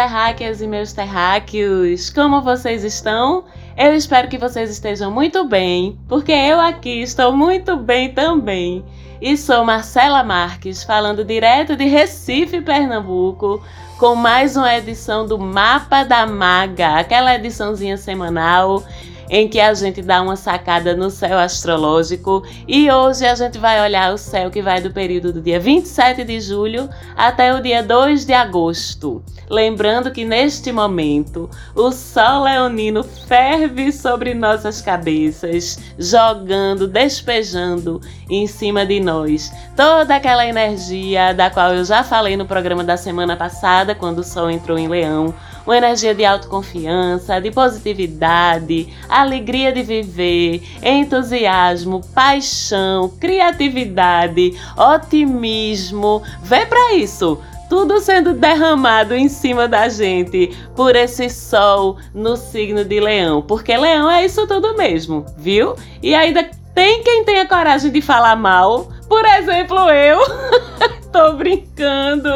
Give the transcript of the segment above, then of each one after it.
Terráqueas e meus terráqueos, como vocês estão? Eu espero que vocês estejam muito bem, porque eu aqui estou muito bem também. E sou Marcela Marques, falando direto de Recife, Pernambuco, com mais uma edição do Mapa da Maga, aquela ediçãozinha semanal em que a gente dá uma sacada no céu astrológico e hoje a gente vai olhar o céu que vai do período do dia 27 de julho até o dia 2 de agosto. Lembrando que neste momento o Sol Leonino ferve sobre nossas cabeças, jogando, despejando em cima de nós toda aquela energia da qual eu já falei no programa da semana passada, quando o Sol entrou em Leão uma energia de autoconfiança, de positividade, alegria de viver, entusiasmo, paixão, criatividade, otimismo. Vê para isso! Tudo sendo derramado em cima da gente por esse sol no signo de Leão, porque Leão é isso tudo mesmo, viu? E ainda tem quem tenha coragem de falar mal, por exemplo, eu. Tô brincando.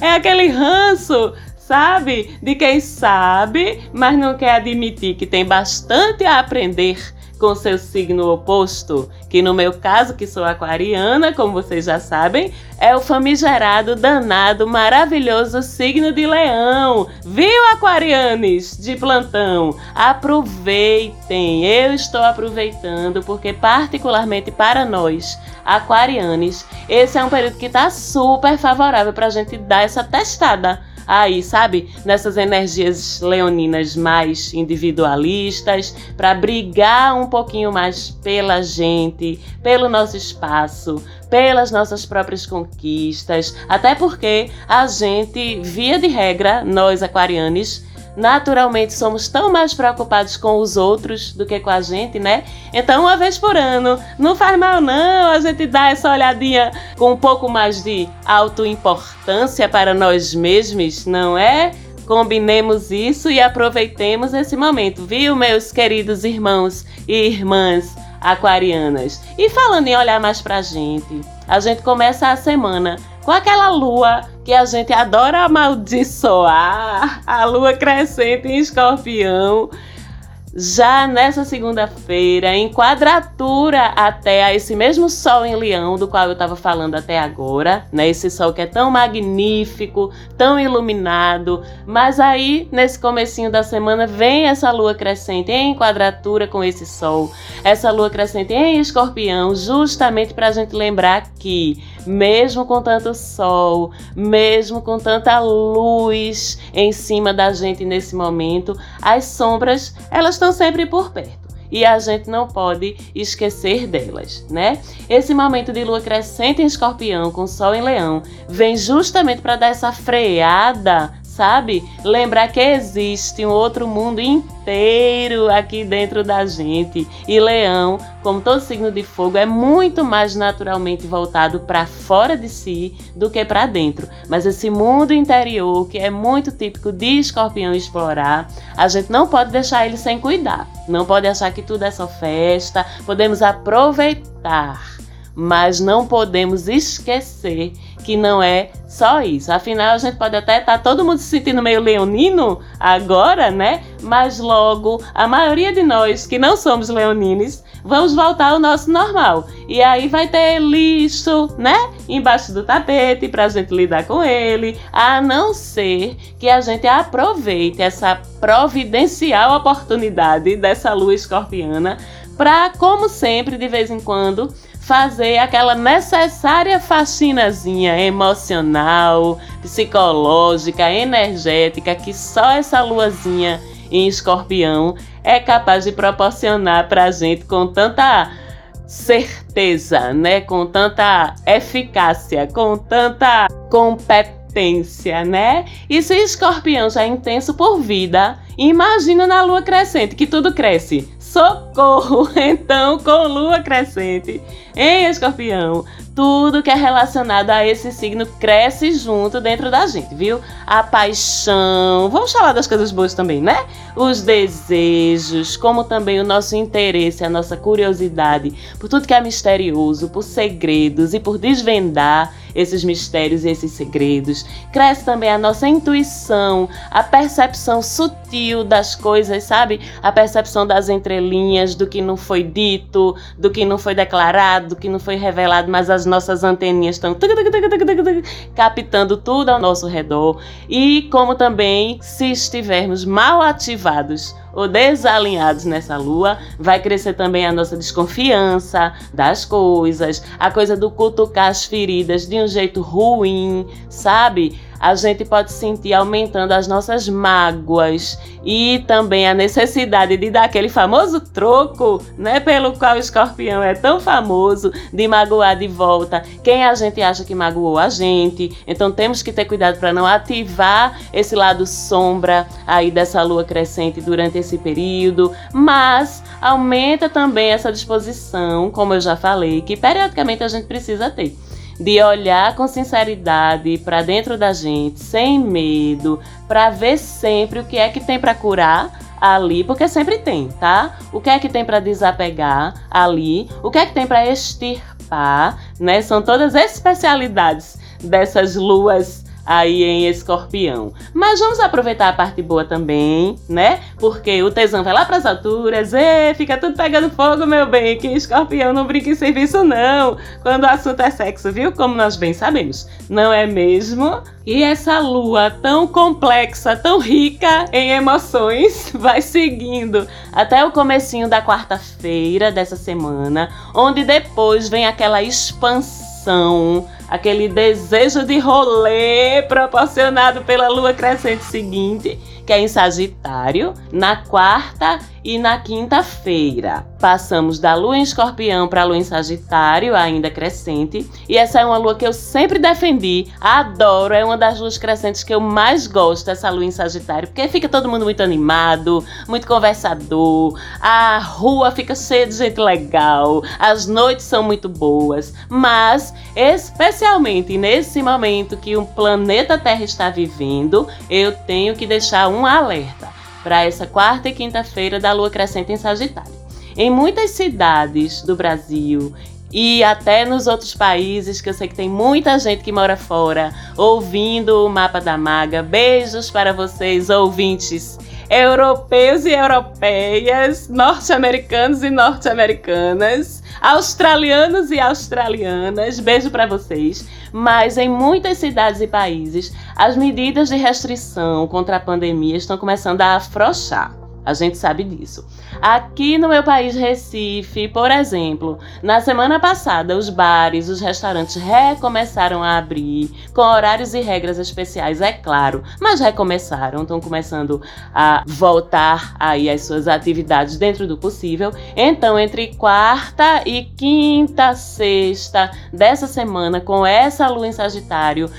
É aquele ranço sabe? De quem sabe, mas não quer admitir que tem bastante a aprender com seu signo oposto, que no meu caso, que sou aquariana, como vocês já sabem, é o famigerado, danado, maravilhoso signo de leão. Viu, aquarianes de plantão? Aproveitem, eu estou aproveitando, porque particularmente para nós, aquarianes, esse é um período que está super favorável para a gente dar essa testada aí, sabe? Nessas energias leoninas mais individualistas, para brigar um pouquinho mais pela gente, pelo nosso espaço, pelas nossas próprias conquistas, até porque a gente, via de regra, nós aquarianos, naturalmente somos tão mais preocupados com os outros do que com a gente, né? Então, uma vez por ano, não faz mal não a gente dar essa olhadinha com um pouco mais de autoimportância para nós mesmos, não é? Combinemos isso e aproveitemos esse momento, viu, meus queridos irmãos e irmãs aquarianas? E falando em olhar mais pra gente, a gente começa a semana com aquela lua que a gente adora amaldiçoar, a lua crescente em escorpião. Já nessa segunda-feira, em quadratura até a esse mesmo Sol em Leão, do qual eu estava falando até agora, né? Esse Sol que é tão magnífico, tão iluminado. Mas aí, nesse comecinho da semana, vem essa Lua crescente em quadratura com esse Sol. Essa Lua crescente em Escorpião, justamente para a gente lembrar que mesmo com tanto sol, mesmo com tanta luz em cima da gente nesse momento, as sombras, elas estão sempre por perto e a gente não pode esquecer delas, né? Esse momento de lua crescente em Escorpião com Sol em Leão vem justamente para dar essa freada sabe? Lembrar que existe um outro mundo inteiro aqui dentro da gente. E Leão, como todo signo de fogo, é muito mais naturalmente voltado para fora de si do que para dentro. Mas esse mundo interior, que é muito típico de Escorpião explorar, a gente não pode deixar ele sem cuidar. Não pode achar que tudo é só festa. Podemos aproveitar mas não podemos esquecer que não é só isso. Afinal, a gente pode até estar tá todo mundo se sentindo meio leonino agora, né? Mas logo, a maioria de nós que não somos leonines, vamos voltar ao nosso normal. E aí vai ter lixo, né? Embaixo do tapete para a gente lidar com ele, a não ser que a gente aproveite essa providencial oportunidade dessa lua escorpiana para, como sempre, de vez em quando, fazer aquela necessária faxinazinha emocional, psicológica, energética que só essa luazinha em escorpião é capaz de proporcionar para a gente com tanta certeza, né? Com tanta eficácia, com tanta competência, né? E se escorpião já é intenso por vida, imagina na lua crescente que tudo cresce Socorro! Então, com lua crescente em escorpião, tudo que é relacionado a esse signo cresce junto dentro da gente, viu? A paixão, vamos falar das coisas boas também, né? Os desejos, como também o nosso interesse, a nossa curiosidade por tudo que é misterioso, por segredos e por desvendar esses mistérios e esses segredos. Cresce também a nossa intuição, a percepção sutil das coisas, sabe? A percepção das entrelinhas, do que não foi dito, do que não foi declarado, do que não foi revelado, mas as nossas anteninhas estão captando tudo ao nosso redor. E como também, se estivermos mal ativados ou desalinhados nessa lua, vai crescer também a nossa desconfiança das coisas, a coisa do cutucar as feridas de um jeito ruim, sabe? a gente pode sentir aumentando as nossas mágoas e também a necessidade de dar aquele famoso troco, né, pelo qual o escorpião é tão famoso, de magoar de volta quem a gente acha que magoou a gente. Então temos que ter cuidado para não ativar esse lado sombra aí dessa lua crescente durante esse período, mas aumenta também essa disposição, como eu já falei, que periodicamente a gente precisa ter de olhar com sinceridade para dentro da gente, sem medo, para ver sempre o que é que tem para curar ali, porque sempre tem, tá? O que é que tem para desapegar ali, o que é que tem para extirpar, né? São todas especialidades dessas luas aí em escorpião. Mas vamos aproveitar a parte boa também, né? Porque o tesão vai lá para as alturas, e fica tudo pegando fogo, meu bem, que escorpião não brinca em serviço não, quando o assunto é sexo, viu? Como nós bem sabemos, não é mesmo? E essa lua tão complexa, tão rica em emoções, vai seguindo até o comecinho da quarta-feira dessa semana, onde depois vem aquela expansão aquele desejo de rolê proporcionado pela lua crescente seguinte, que é em Sagitário, na quarta e na quinta-feira. Passamos da lua em escorpião para a lua em Sagitário, ainda crescente. E essa é uma lua que eu sempre defendi, adoro, é uma das luas crescentes que eu mais gosto, essa lua em Sagitário, porque fica todo mundo muito animado, muito conversador, a rua fica cheia de gente legal, as noites são muito boas, mas especialmente nesse momento que o planeta Terra está vivendo, eu tenho que deixar um alerta para essa quarta e quinta-feira da lua crescente em Sagitário. Em muitas cidades do Brasil e até nos outros países, que eu sei que tem muita gente que mora fora, ouvindo o mapa da maga. Beijos para vocês, ouvintes europeus e europeias, norte-americanos e norte-americanas, australianos e australianas. Beijo para vocês. Mas em muitas cidades e países, as medidas de restrição contra a pandemia estão começando a afrouxar. A gente sabe disso. Aqui no meu país, Recife, por exemplo, na semana passada, os bares, os restaurantes recomeçaram a abrir, com horários e regras especiais, é claro, mas recomeçaram, estão começando a voltar aí às suas atividades dentro do possível. Então, entre quarta e quinta, sexta dessa semana, com essa lua em Sagitário,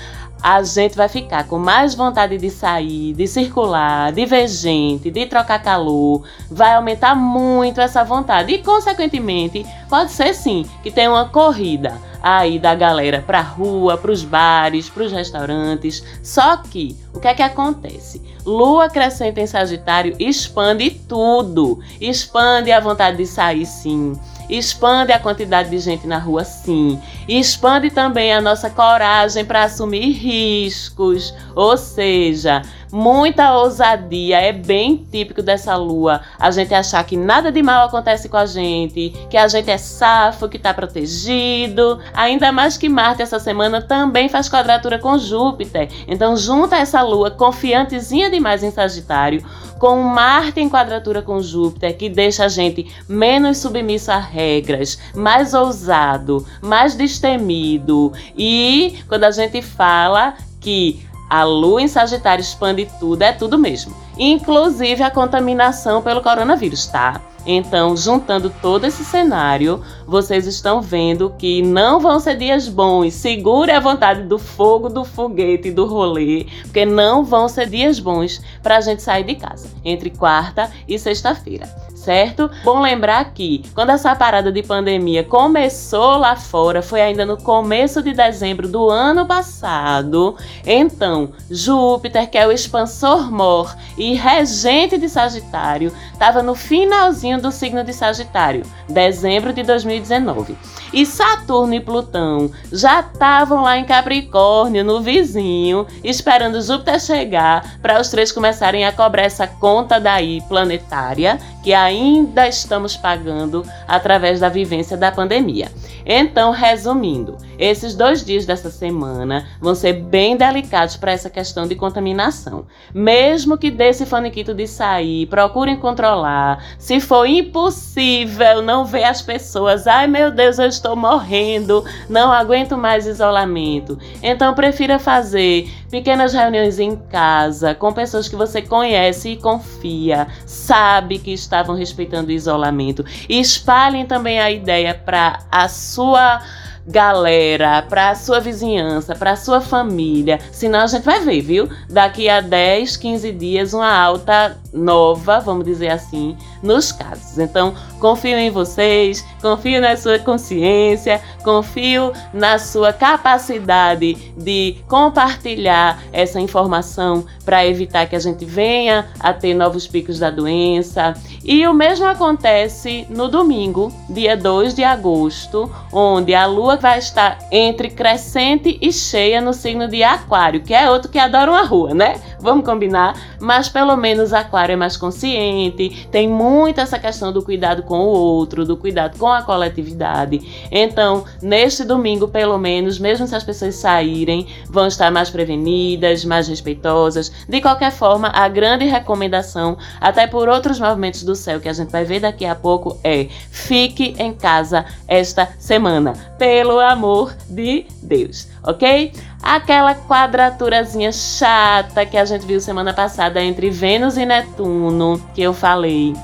a gente vai ficar com mais vontade de sair, de circular, de ver gente, de trocar calor. Vai aumentar muito essa vontade e, consequentemente, pode ser sim que tenha uma corrida aí da galera para rua, para os bares, para os restaurantes. Só que o que é que acontece? Lua crescente em Sagitário expande tudo, expande a vontade de sair sim expande a quantidade de gente na rua, sim. Expande também a nossa coragem para assumir riscos, ou seja, muita ousadia. É bem típico dessa lua a gente achar que nada de mal acontece com a gente, que a gente é safo, que está protegido. Ainda mais que Marte essa semana também faz quadratura com Júpiter. Então, junta essa lua confiantezinha demais em Sagitário com Marte em quadratura com Júpiter, que deixa a gente menos submisso a regras, mais ousado, mais destemido. E quando a gente fala que a lua em Sagitário expande tudo, é tudo mesmo. Inclusive a contaminação pelo coronavírus, tá? Então, juntando todo esse cenário, vocês estão vendo que não vão ser dias bons. Segure a vontade do fogo, do foguete, do rolê, porque não vão ser dias bons para a gente sair de casa entre quarta e sexta-feira. Certo? Bom lembrar que quando essa parada de pandemia começou lá fora, foi ainda no começo de dezembro do ano passado. Então, Júpiter, que é o expansor mor e regente de Sagitário, estava no finalzinho do signo de Sagitário, dezembro de 2019. E Saturno e Plutão já estavam lá em Capricórnio, no vizinho, esperando Júpiter chegar para os três começarem a cobrar essa conta daí planetária que ainda estamos pagando através da vivência da pandemia. Então, resumindo, esses dois dias dessa semana vão ser bem delicados para essa questão de contaminação. Mesmo que desse faniquito de sair, procurem controlar. Se for impossível não ver as pessoas, ai meu Deus, eu estou morrendo, não aguento mais isolamento. Então, prefira fazer pequenas reuniões em casa com pessoas que você conhece e confia, sabe que estavam respeitando o isolamento. E espalhem também a ideia para a sua galera, para sua vizinhança, para sua família. Senão a gente vai ver, viu? Daqui a 10, 15 dias, uma alta nova, vamos dizer assim, nos casos. Então, confio em vocês, confio na sua consciência, confio na sua capacidade de compartilhar essa informação para evitar que a gente venha a ter novos picos da doença. E o mesmo acontece no domingo, dia 2 de agosto, onde a lua vai estar entre crescente e cheia no signo de Aquário, que é outro que adora uma rua, né? Vamos combinar? Mas pelo menos Aquário é mais consciente, tem muito essa questão do cuidado com o outro, do cuidado com a coletividade. Então, neste domingo, pelo menos, mesmo se as pessoas saírem, vão estar mais prevenidas, mais respeitosas. De qualquer forma, a grande recomendação, até por outros movimentos do céu que a gente vai ver daqui a pouco, é fique em casa esta semana. Pelo amor de Deus, ok? Aquela quadraturazinha chata que a gente viu semana passada entre Vênus e Netuno, que eu falei,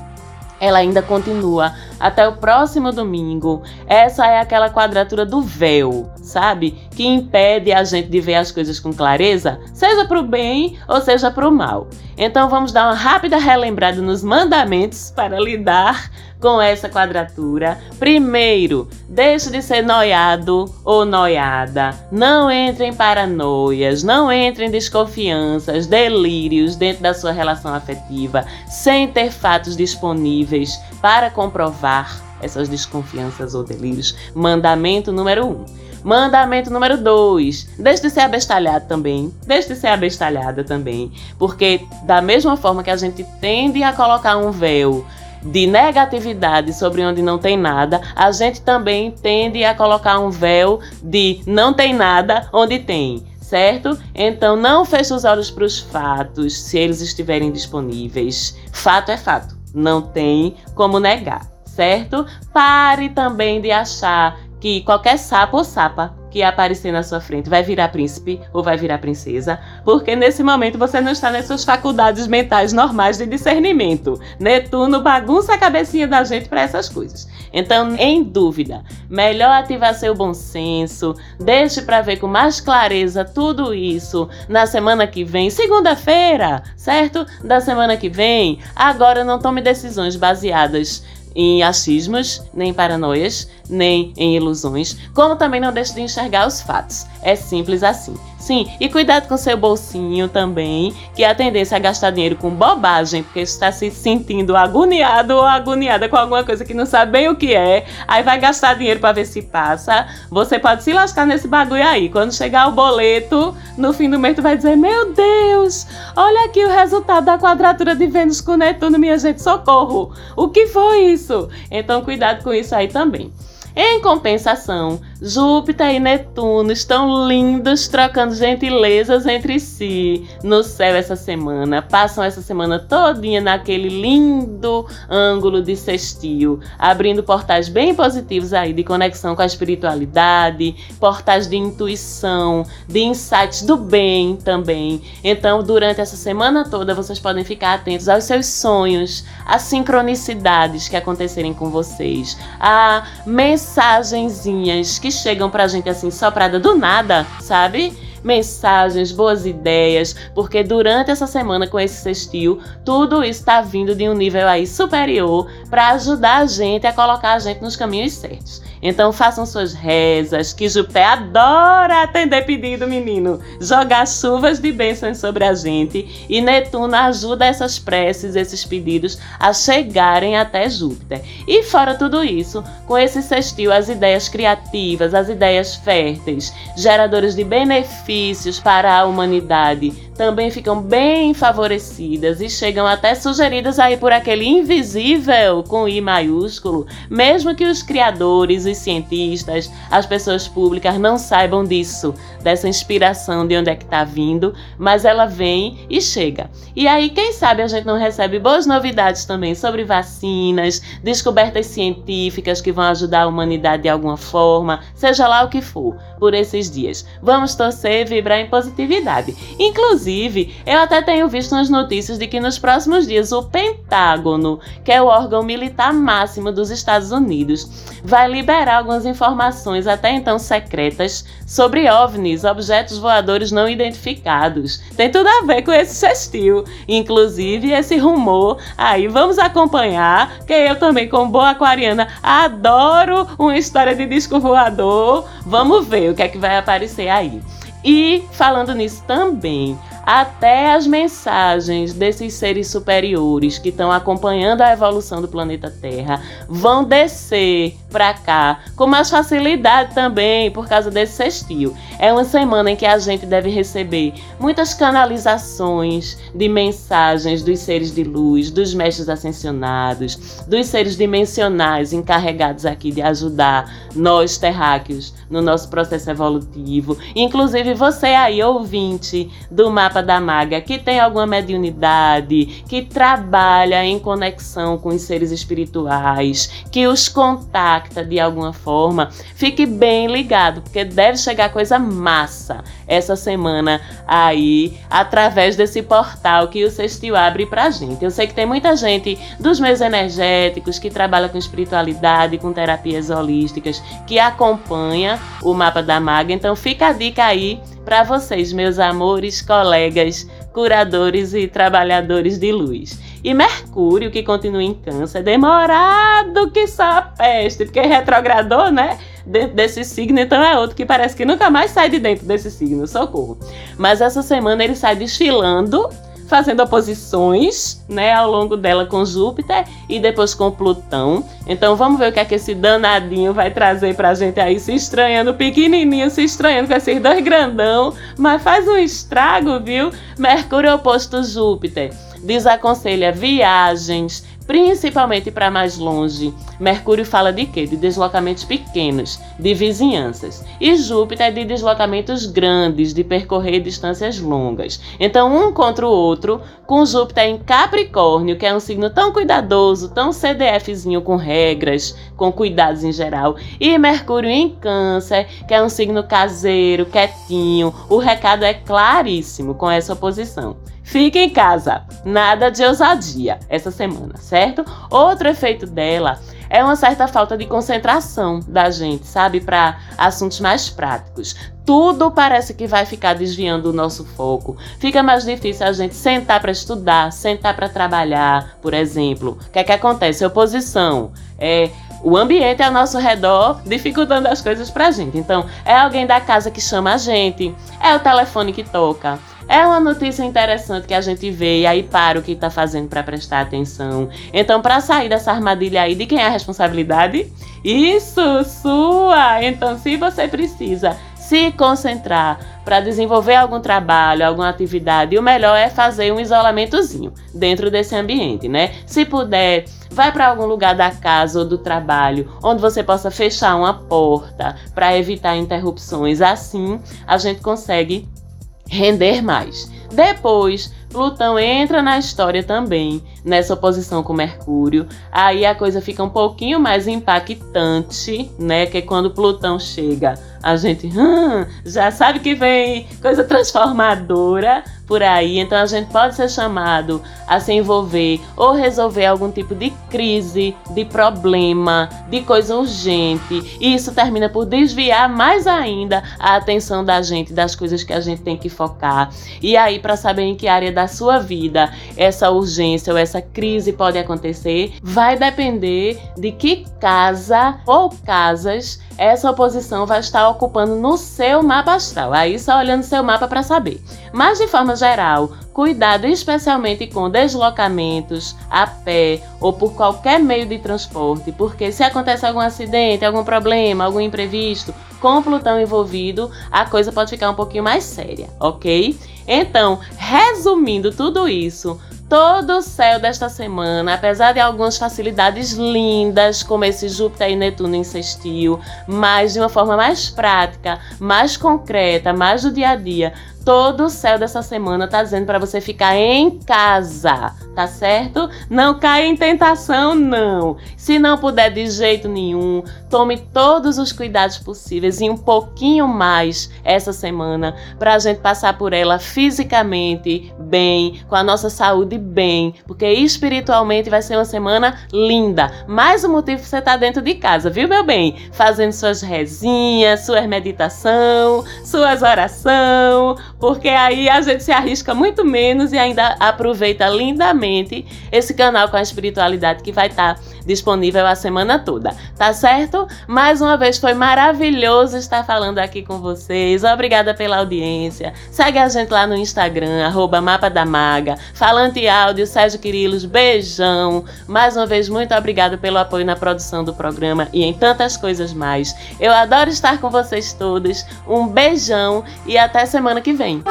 ela ainda continua até o próximo domingo. Essa é aquela quadratura do véu, sabe? Que impede a gente de ver as coisas com clareza, seja para o bem ou seja para o mal. Então vamos dar uma rápida relembrada nos mandamentos para lidar com essa quadratura. Primeiro, deixe de ser noiado ou noiada. Não entre em paranoias, não entre em desconfianças, delírios dentro da sua relação afetiva, sem ter fatos disponíveis para comprovar essas desconfianças ou delírios. Mandamento número 1. Um. Mandamento número 2. Deixe de ser abestalhado também. Deixe de ser abestalhada também. Porque, da mesma forma que a gente tende a colocar um véu de negatividade sobre onde não tem nada, a gente também tende a colocar um véu de não tem nada onde tem certo? Então não feche os olhos para os fatos se eles estiverem disponíveis. Fato é fato, não tem como negar, certo? Pare também de achar que qualquer sapo ou sapa que aparecer na sua frente vai virar príncipe ou vai virar princesa, porque nesse momento você não está nas suas faculdades mentais normais de discernimento. Netuno bagunça a cabecinha da gente para essas coisas. Então, em dúvida, melhor ativar seu bom senso, deixe para ver com mais clareza tudo isso na semana que vem, segunda-feira, certo? Da semana que vem. Agora não tome decisões baseadas em achismos, nem paranoias, nem em ilusões, como também não deixe de enxergar os fatos. É simples assim. Sim, e cuidado com seu bolsinho também, que a tendência é gastar dinheiro com bobagem, porque está se sentindo agoniado ou agoniada com alguma coisa que não sabe bem o que é, aí vai gastar dinheiro para ver se passa. Você pode se lascar nesse bagulho aí. Quando chegar o boleto, no fim do mês tu vai dizer: "Meu Deus, olha aqui o resultado da quadratura de Vênus com Netuno, minha gente, socorro. O que foi isso?" Então cuidado com isso aí também. Em compensação, Júpiter e Netuno estão lindos trocando gentilezas entre si no céu essa semana. Passam essa semana todinha naquele lindo ângulo de sextil, abrindo portais bem positivos aí de conexão com a espiritualidade, portais de intuição, de insights do bem também. Então, durante essa semana toda, vocês podem ficar atentos aos seus sonhos, às sincronicidades que acontecerem com vocês, a mensagenzinhas que chegam pra gente assim, soprada do nada, sabe? mensagens, boas ideias, porque durante essa semana com esse sextil, tudo está vindo de um nível aí superior para ajudar a gente a colocar a gente nos caminhos certos. Então façam suas rezas, que Jupé adora atender pedido, menino. Jogar chuvas de bênçãos sobre a gente e Netuno ajuda essas preces, esses pedidos a chegarem até Júpiter. E fora tudo isso, com esse sextil, as ideias criativas, as ideias férteis, geradoras de benefícios para a humanidade, também ficam bem favorecidas e chegam até sugeridas aí por aquele invisível com I maiúsculo, mesmo que os criadores, os cientistas, as pessoas públicas não saibam disso, dessa inspiração de onde é que está vindo, mas ela vem e chega. E aí, quem sabe a gente não recebe boas novidades também sobre vacinas, descobertas científicas que vão ajudar a humanidade de alguma forma, seja lá o que for, por esses dias. Vamos torcer e vibrar em positividade. Inclusive, eu até tenho visto nas notícias de que nos próximos dias o Pentágono, que é o órgão militar máximo dos Estados Unidos, vai liberar algumas informações até então secretas sobre OVNIs, objetos voadores não identificados. Tem tudo a ver com esse sextil, inclusive esse rumor. Aí vamos acompanhar, que eu também, como boa aquariana, adoro uma história de disco voador. Vamos ver o que é que vai aparecer aí. E falando nisso também, até as mensagens desses seres superiores que estão acompanhando a evolução do planeta Terra vão descer para cá com mais facilidade também por causa desse sextil. É uma semana em que a gente deve receber muitas canalizações de mensagens dos seres de luz, dos mestres ascensionados, dos seres dimensionais encarregados aqui de ajudar nós terráqueos no nosso processo evolutivo. Inclusive você aí ouvinte do mapa da maga que tem alguma mediunidade, que trabalha em conexão com os seres espirituais, que os contacta de alguma forma, fique bem ligado, porque deve chegar coisa massa essa semana aí, através desse portal que o Sextil abre pra gente. Eu sei que tem muita gente dos meios energéticos que trabalha com espiritualidade, com terapias holísticas, que acompanha o mapa da maga, então fica a dica aí para vocês, meus amores, colegas, curadores e trabalhadores de luz. E Mercúrio, que continua em Câncer, demorado que só a peste, porque retrogradou, né? Dentro desse signo, então é outro que parece que nunca mais sai de dentro desse signo, socorro. Mas essa semana ele sai desfilando fazendo oposições, né, ao longo dela com Júpiter e depois com Plutão. Então vamos ver o que é que esse danadinho vai trazer pra gente aí, se estranhando, pequenininho, se estranhando com esses dois grandão, mas faz um estrago, viu? Mercúrio oposto Júpiter desaconselha viagens, principalmente para mais longe. Mercúrio fala de quê? De deslocamentos pequenos, de vizinhanças. E Júpiter é de deslocamentos grandes, de percorrer distâncias longas. Então, um contra o outro, com Júpiter em Capricórnio, que é um signo tão cuidadoso, tão CDFzinho com regras, com cuidados em geral, e Mercúrio em Câncer, que é um signo caseiro, quietinho. O recado é claríssimo com essa oposição. Fique em casa, nada de ousadia essa semana, certo? Outro efeito dela é uma certa falta de concentração da gente, sabe, para assuntos mais práticos. Tudo parece que vai ficar desviando o nosso foco. Fica mais difícil a gente sentar para estudar, sentar para trabalhar, por exemplo. O que é que acontece? Oposição. É o ambiente ao nosso redor dificultando as coisas pra gente. Então, é alguém da casa que chama a gente, é o telefone que toca, é uma notícia interessante que a gente vê e aí para o que está fazendo para prestar atenção. Então, para sair dessa armadilha aí, de quem é a responsabilidade? Isso, sua! Então, se você precisa se concentrar para desenvolver algum trabalho, alguma atividade, o melhor é fazer um isolamentozinho dentro desse ambiente, né? Se puder, vai para algum lugar da casa ou do trabalho onde você possa fechar uma porta para evitar interrupções. Assim, a gente consegue render mais. Depois, Plutão entra na história também, nessa oposição com Mercúrio. Aí a coisa fica um pouquinho mais impactante, né? Que quando Plutão chega, a gente hum, já sabe que vem coisa transformadora. Por aí, então a gente pode ser chamado a se envolver ou resolver algum tipo de crise, de problema, de coisa urgente. E isso termina por desviar mais ainda a atenção da gente das coisas que a gente tem que focar. E aí, para saber em que área da sua vida essa urgência ou essa crise pode acontecer, vai depender de que casa ou casas essa oposição vai estar ocupando no seu mapa astral. Aí só olhando seu mapa para saber. Mas de forma geral, cuidado especialmente com deslocamentos a pé ou por qualquer meio de transporte, porque se acontece algum acidente, algum problema, algum imprevisto com Plutão envolvido, a coisa pode ficar um pouquinho mais séria, ok? Então, resumindo tudo isso, todo o céu desta semana, apesar de algumas facilidades lindas, como esse Júpiter e Netuno sextil, mas de uma forma mais prática, mais concreta, mais do dia a dia, todo o céu dessa semana tá dizendo para você ficar em casa, tá certo? Não caia em tentação, não. Se não puder de jeito nenhum, tome todos os cuidados possíveis e um pouquinho mais essa semana para a gente passar por ela fisicamente bem, com a nossa saúde bem, porque espiritualmente vai ser uma semana linda. Mais um motivo pra você estar tá dentro de casa, viu, meu bem? Fazendo suas rezinhas, suas meditação, suas orações porque aí a gente se arrisca muito menos e ainda aproveita lindamente esse canal com a espiritualidade que vai estar tá disponível a semana toda, tá certo? Mais uma vez foi maravilhoso estar falando aqui com vocês. Obrigada pela audiência. Segue a gente lá no Instagram, arroba Falante Áudio, Sérgio Quirilos, beijão. Mais uma vez, muito obrigada pelo apoio na produção do programa e em tantas coisas mais. Eu adoro estar com vocês todos. Um beijão e até semana que vem.